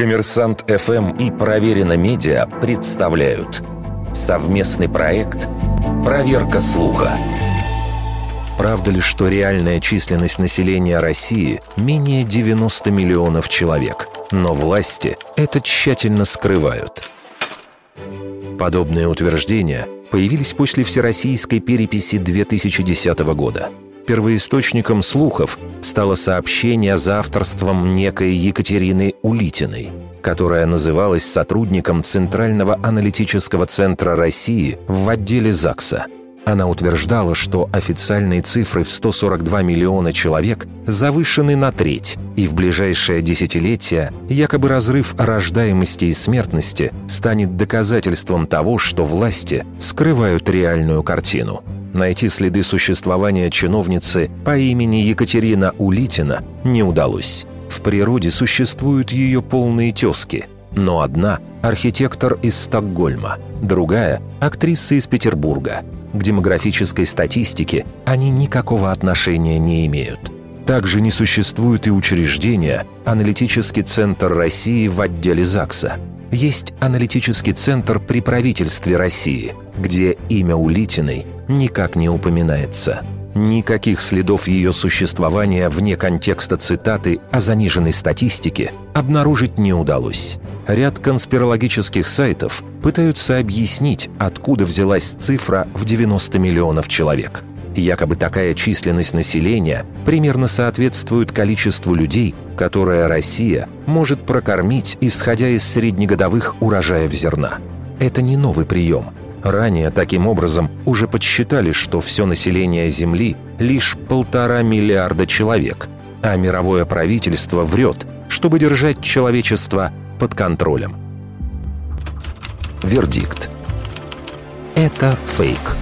Коммерсант ФМ и Проверено Медиа представляют совместный проект «Проверка слуха». Правда ли, что реальная численность населения России менее 90 миллионов человек, но власти это тщательно скрывают? Подобные утверждения появились после Всероссийской переписи 2010 года – первоисточником слухов стало сообщение за авторством некой Екатерины Улитиной, которая называлась сотрудником Центрального аналитического центра России в отделе ЗАГСа – она утверждала, что официальные цифры в 142 миллиона человек завышены на треть, и в ближайшее десятилетие якобы разрыв рождаемости и смертности станет доказательством того, что власти скрывают реальную картину. Найти следы существования чиновницы по имени Екатерина Улитина не удалось. В природе существуют ее полные тезки, но одна – архитектор из Стокгольма, другая – актриса из Петербурга – к демографической статистике они никакого отношения не имеют. Также не существует и учреждения «Аналитический центр России» в отделе ЗАГСа. Есть аналитический центр при правительстве России, где имя Улитиной никак не упоминается. Никаких следов ее существования вне контекста цитаты о заниженной статистике обнаружить не удалось. Ряд конспирологических сайтов пытаются объяснить, откуда взялась цифра в 90 миллионов человек. Якобы такая численность населения примерно соответствует количеству людей, которое Россия может прокормить, исходя из среднегодовых урожаев зерна. Это не новый прием – Ранее таким образом уже подсчитали, что все население Земли лишь полтора миллиарда человек, а мировое правительство врет, чтобы держать человечество под контролем. Вердикт. Это фейк.